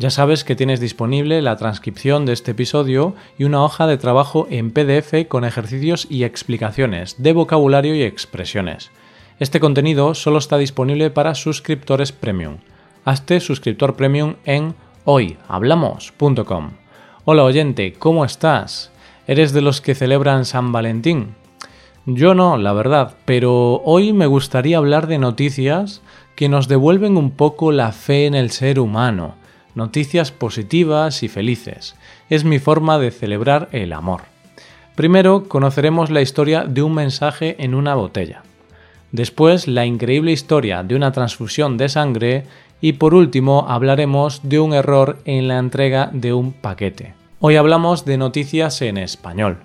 ya sabes que tienes disponible la transcripción de este episodio y una hoja de trabajo en PDF con ejercicios y explicaciones de vocabulario y expresiones. Este contenido solo está disponible para suscriptores premium. Hazte suscriptor premium en hoyhablamos.com. Hola oyente, ¿cómo estás? ¿Eres de los que celebran San Valentín? Yo no, la verdad, pero hoy me gustaría hablar de noticias que nos devuelven un poco la fe en el ser humano noticias positivas y felices. Es mi forma de celebrar el amor. Primero conoceremos la historia de un mensaje en una botella. Después la increíble historia de una transfusión de sangre y por último hablaremos de un error en la entrega de un paquete. Hoy hablamos de noticias en español.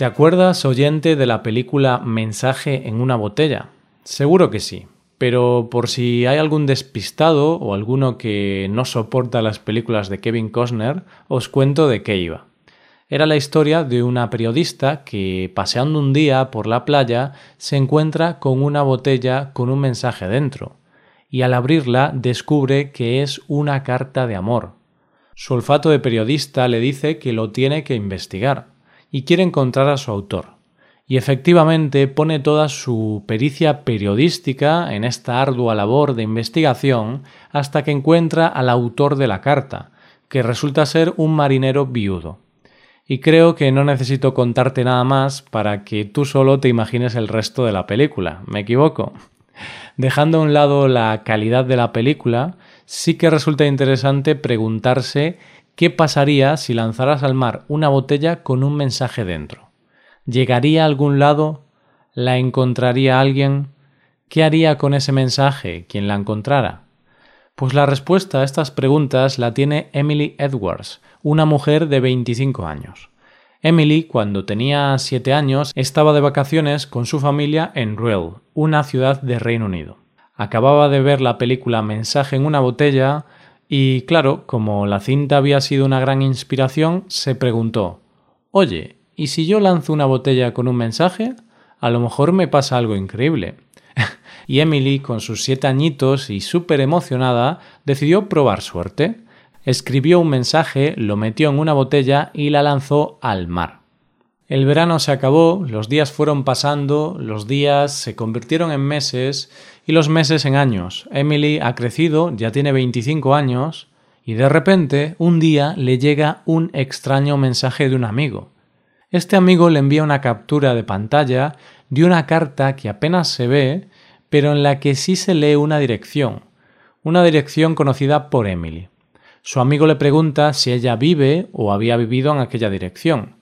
¿Te acuerdas, oyente, de la película Mensaje en una botella? Seguro que sí, pero por si hay algún despistado o alguno que no soporta las películas de Kevin Costner, os cuento de qué iba. Era la historia de una periodista que, paseando un día por la playa, se encuentra con una botella con un mensaje dentro, y al abrirla descubre que es una carta de amor. Su olfato de periodista le dice que lo tiene que investigar y quiere encontrar a su autor. Y efectivamente pone toda su pericia periodística en esta ardua labor de investigación hasta que encuentra al autor de la carta, que resulta ser un marinero viudo. Y creo que no necesito contarte nada más para que tú solo te imagines el resto de la película. ¿Me equivoco? Dejando a un lado la calidad de la película, sí que resulta interesante preguntarse ¿Qué pasaría si lanzaras al mar una botella con un mensaje dentro? ¿Llegaría a algún lado? ¿La encontraría alguien? ¿Qué haría con ese mensaje quien la encontrara? Pues la respuesta a estas preguntas la tiene Emily Edwards, una mujer de 25 años. Emily, cuando tenía 7 años, estaba de vacaciones con su familia en Ruel, una ciudad de Reino Unido. Acababa de ver la película Mensaje en una botella y claro, como la cinta había sido una gran inspiración, se preguntó Oye, ¿y si yo lanzo una botella con un mensaje? A lo mejor me pasa algo increíble. y Emily, con sus siete añitos y súper emocionada, decidió probar suerte. Escribió un mensaje, lo metió en una botella y la lanzó al mar. El verano se acabó, los días fueron pasando, los días se convirtieron en meses y los meses en años. Emily ha crecido, ya tiene 25 años, y de repente un día le llega un extraño mensaje de un amigo. Este amigo le envía una captura de pantalla de una carta que apenas se ve, pero en la que sí se lee una dirección, una dirección conocida por Emily. Su amigo le pregunta si ella vive o había vivido en aquella dirección.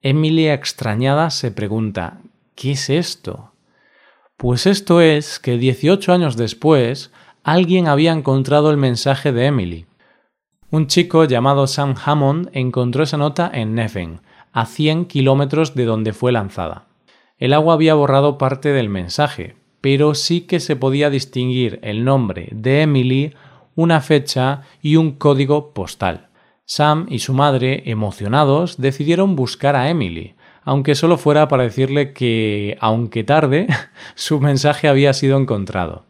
Emilia extrañada se pregunta ¿Qué es esto? Pues esto es que 18 años después alguien había encontrado el mensaje de Emily. Un chico llamado Sam Hammond encontró esa nota en Neven, a 100 kilómetros de donde fue lanzada. El agua había borrado parte del mensaje, pero sí que se podía distinguir el nombre de Emily, una fecha y un código postal. Sam y su madre, emocionados, decidieron buscar a Emily, aunque solo fuera para decirle que, aunque tarde, su mensaje había sido encontrado.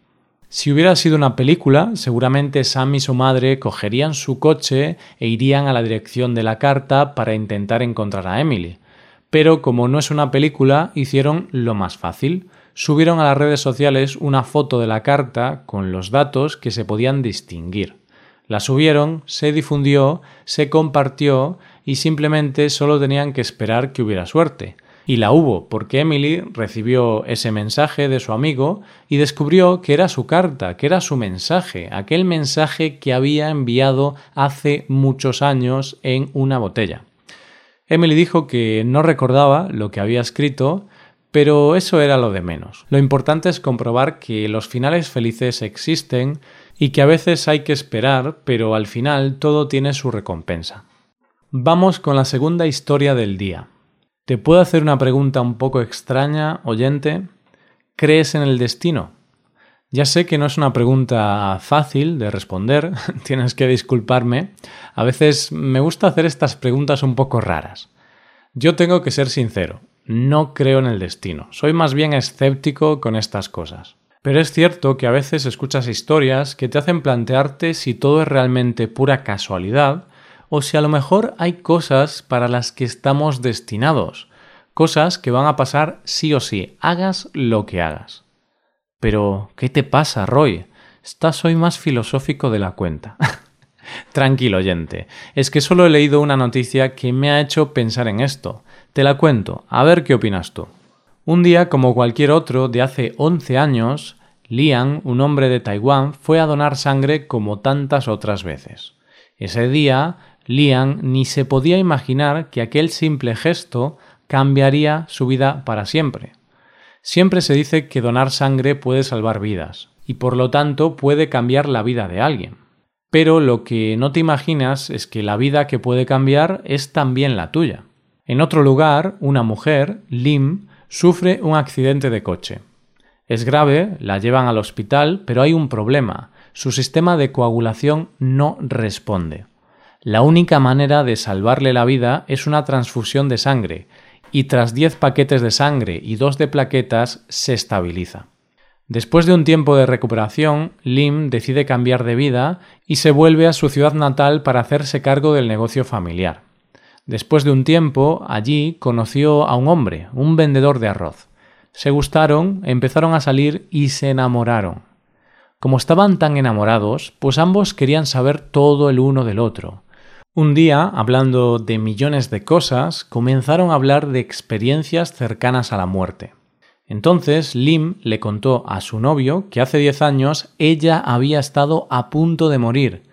Si hubiera sido una película, seguramente Sam y su madre cogerían su coche e irían a la dirección de la carta para intentar encontrar a Emily. Pero como no es una película, hicieron lo más fácil. Subieron a las redes sociales una foto de la carta con los datos que se podían distinguir. La subieron, se difundió, se compartió y simplemente solo tenían que esperar que hubiera suerte. Y la hubo, porque Emily recibió ese mensaje de su amigo y descubrió que era su carta, que era su mensaje, aquel mensaje que había enviado hace muchos años en una botella. Emily dijo que no recordaba lo que había escrito, Pero eso era lo de menos. Lo importante es comprobar que los finales felices existen y que a veces hay que esperar, pero al final todo tiene su recompensa. Vamos con la segunda historia del día. ¿Te puedo hacer una pregunta un poco extraña, oyente? ¿Crees en el destino? Ya sé que no es una pregunta fácil de responder, tienes que disculparme. A veces me gusta hacer estas preguntas un poco raras. Yo tengo que ser sincero, no creo en el destino, soy más bien escéptico con estas cosas. Pero es cierto que a veces escuchas historias que te hacen plantearte si todo es realmente pura casualidad o si a lo mejor hay cosas para las que estamos destinados, cosas que van a pasar sí o sí, hagas lo que hagas. Pero, ¿qué te pasa, Roy? Estás hoy más filosófico de la cuenta. Tranquilo, oyente. Es que solo he leído una noticia que me ha hecho pensar en esto. Te la cuento, a ver qué opinas tú. Un día, como cualquier otro, de hace 11 años, Liang, un hombre de Taiwán, fue a donar sangre como tantas otras veces. Ese día, Liang ni se podía imaginar que aquel simple gesto cambiaría su vida para siempre. Siempre se dice que donar sangre puede salvar vidas, y por lo tanto puede cambiar la vida de alguien. Pero lo que no te imaginas es que la vida que puede cambiar es también la tuya. En otro lugar, una mujer, Lim, sufre un accidente de coche. Es grave, la llevan al hospital, pero hay un problema. Su sistema de coagulación no responde. La única manera de salvarle la vida es una transfusión de sangre, y tras 10 paquetes de sangre y dos de plaquetas se estabiliza. Después de un tiempo de recuperación, Lim decide cambiar de vida y se vuelve a su ciudad natal para hacerse cargo del negocio familiar. Después de un tiempo, allí conoció a un hombre, un vendedor de arroz. Se gustaron, empezaron a salir y se enamoraron. Como estaban tan enamorados, pues ambos querían saber todo el uno del otro. Un día, hablando de millones de cosas, comenzaron a hablar de experiencias cercanas a la muerte. Entonces Lim le contó a su novio que hace diez años ella había estado a punto de morir,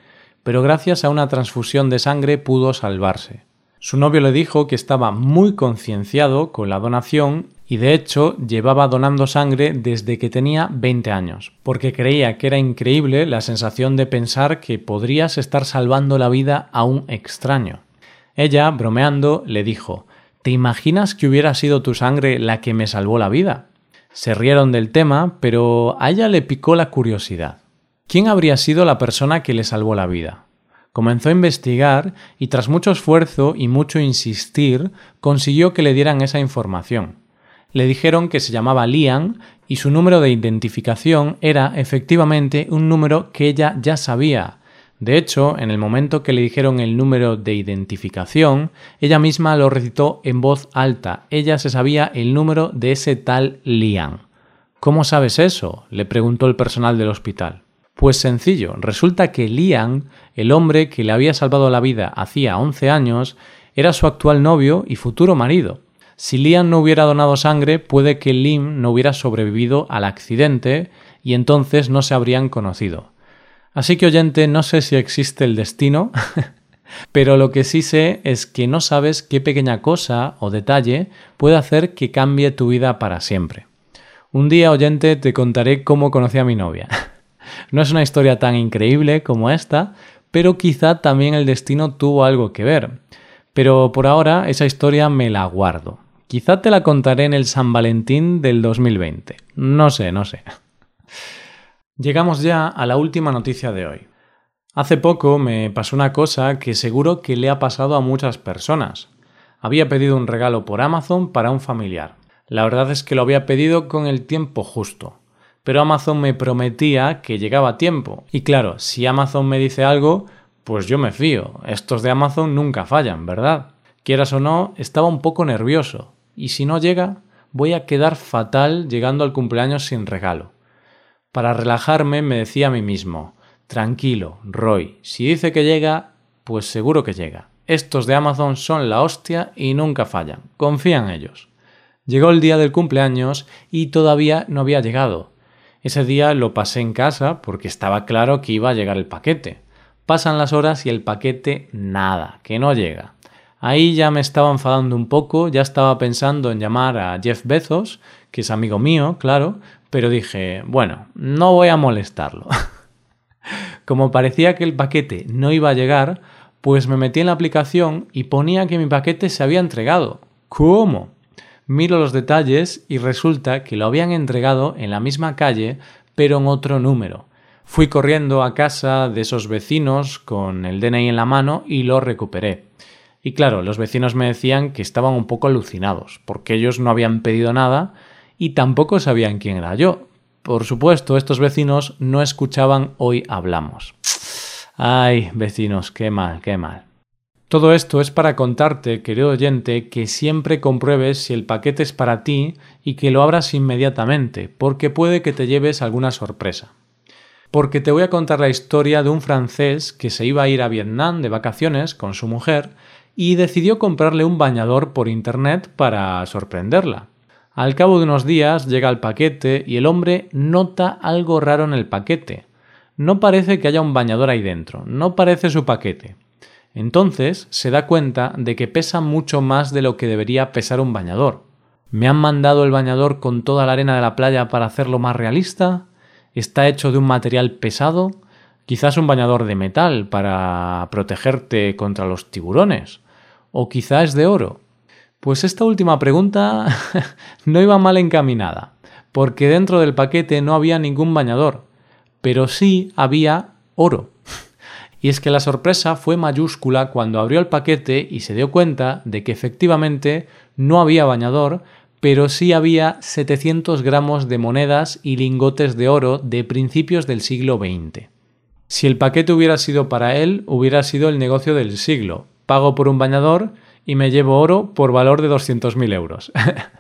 pero gracias a una transfusión de sangre pudo salvarse. Su novio le dijo que estaba muy concienciado con la donación y de hecho llevaba donando sangre desde que tenía 20 años, porque creía que era increíble la sensación de pensar que podrías estar salvando la vida a un extraño. Ella, bromeando, le dijo ¿Te imaginas que hubiera sido tu sangre la que me salvó la vida? Se rieron del tema, pero a ella le picó la curiosidad. ¿Quién habría sido la persona que le salvó la vida? Comenzó a investigar y tras mucho esfuerzo y mucho insistir consiguió que le dieran esa información. Le dijeron que se llamaba Lian y su número de identificación era efectivamente un número que ella ya sabía, de hecho, en el momento que le dijeron el número de identificación, ella misma lo recitó en voz alta. Ella se sabía el número de ese tal Lian. ¿Cómo sabes eso? le preguntó el personal del hospital. Pues sencillo, resulta que Lian, el hombre que le había salvado la vida hacía 11 años, era su actual novio y futuro marido. Si Lian no hubiera donado sangre, puede que Lim no hubiera sobrevivido al accidente y entonces no se habrían conocido. Así que oyente, no sé si existe el destino, pero lo que sí sé es que no sabes qué pequeña cosa o detalle puede hacer que cambie tu vida para siempre. Un día, oyente, te contaré cómo conocí a mi novia. No es una historia tan increíble como esta, pero quizá también el destino tuvo algo que ver. Pero por ahora esa historia me la guardo. Quizá te la contaré en el San Valentín del 2020. No sé, no sé. Llegamos ya a la última noticia de hoy. Hace poco me pasó una cosa que seguro que le ha pasado a muchas personas. Había pedido un regalo por Amazon para un familiar. La verdad es que lo había pedido con el tiempo justo. Pero Amazon me prometía que llegaba a tiempo. Y claro, si Amazon me dice algo, pues yo me fío. Estos de Amazon nunca fallan, ¿verdad? Quieras o no, estaba un poco nervioso. Y si no llega, voy a quedar fatal llegando al cumpleaños sin regalo. Para relajarme me decía a mí mismo, tranquilo, Roy, si dice que llega, pues seguro que llega. Estos de Amazon son la hostia y nunca fallan. Confía en ellos. Llegó el día del cumpleaños y todavía no había llegado. Ese día lo pasé en casa porque estaba claro que iba a llegar el paquete. Pasan las horas y el paquete nada, que no llega. Ahí ya me estaba enfadando un poco, ya estaba pensando en llamar a Jeff Bezos, que es amigo mío, claro, pero dije, bueno, no voy a molestarlo. Como parecía que el paquete no iba a llegar, pues me metí en la aplicación y ponía que mi paquete se había entregado. ¿Cómo? Miro los detalles y resulta que lo habían entregado en la misma calle, pero en otro número. Fui corriendo a casa de esos vecinos con el DNI en la mano y lo recuperé. Y claro, los vecinos me decían que estaban un poco alucinados, porque ellos no habían pedido nada y tampoco sabían quién era yo. Por supuesto, estos vecinos no escuchaban Hoy Hablamos. Ay, vecinos, qué mal, qué mal. Todo esto es para contarte, querido oyente, que siempre compruebes si el paquete es para ti y que lo abras inmediatamente, porque puede que te lleves alguna sorpresa. Porque te voy a contar la historia de un francés que se iba a ir a Vietnam de vacaciones con su mujer y decidió comprarle un bañador por internet para sorprenderla. Al cabo de unos días llega el paquete y el hombre nota algo raro en el paquete. No parece que haya un bañador ahí dentro, no parece su paquete. Entonces se da cuenta de que pesa mucho más de lo que debería pesar un bañador. ¿Me han mandado el bañador con toda la arena de la playa para hacerlo más realista? ¿Está hecho de un material pesado? Quizás un bañador de metal para protegerte contra los tiburones. ¿O quizás de oro? Pues esta última pregunta no iba mal encaminada, porque dentro del paquete no había ningún bañador, pero sí había oro. Y es que la sorpresa fue mayúscula cuando abrió el paquete y se dio cuenta de que efectivamente no había bañador, pero sí había 700 gramos de monedas y lingotes de oro de principios del siglo XX. Si el paquete hubiera sido para él, hubiera sido el negocio del siglo. Pago por un bañador y me llevo oro por valor de 200.000 euros.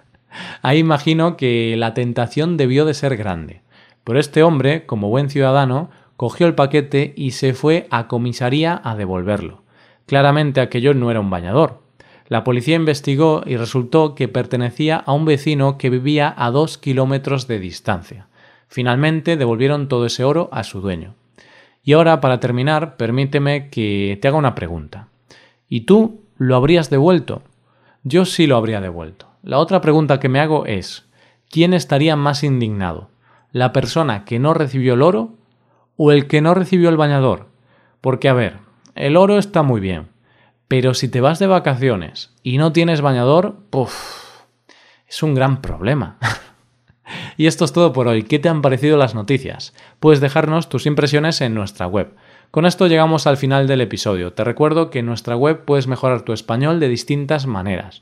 Ahí imagino que la tentación debió de ser grande. Pero este hombre, como buen ciudadano, cogió el paquete y se fue a comisaría a devolverlo. Claramente aquello no era un bañador. La policía investigó y resultó que pertenecía a un vecino que vivía a dos kilómetros de distancia. Finalmente devolvieron todo ese oro a su dueño. Y ahora, para terminar, permíteme que te haga una pregunta. ¿Y tú ¿Lo habrías devuelto? Yo sí lo habría devuelto. La otra pregunta que me hago es, ¿quién estaría más indignado? ¿La persona que no recibió el oro o el que no recibió el bañador? Porque, a ver, el oro está muy bien, pero si te vas de vacaciones y no tienes bañador, ¡puf! es un gran problema. y esto es todo por hoy. ¿Qué te han parecido las noticias? Puedes dejarnos tus impresiones en nuestra web con esto llegamos al final del episodio. Te recuerdo que en nuestra web puedes mejorar tu español de distintas maneras.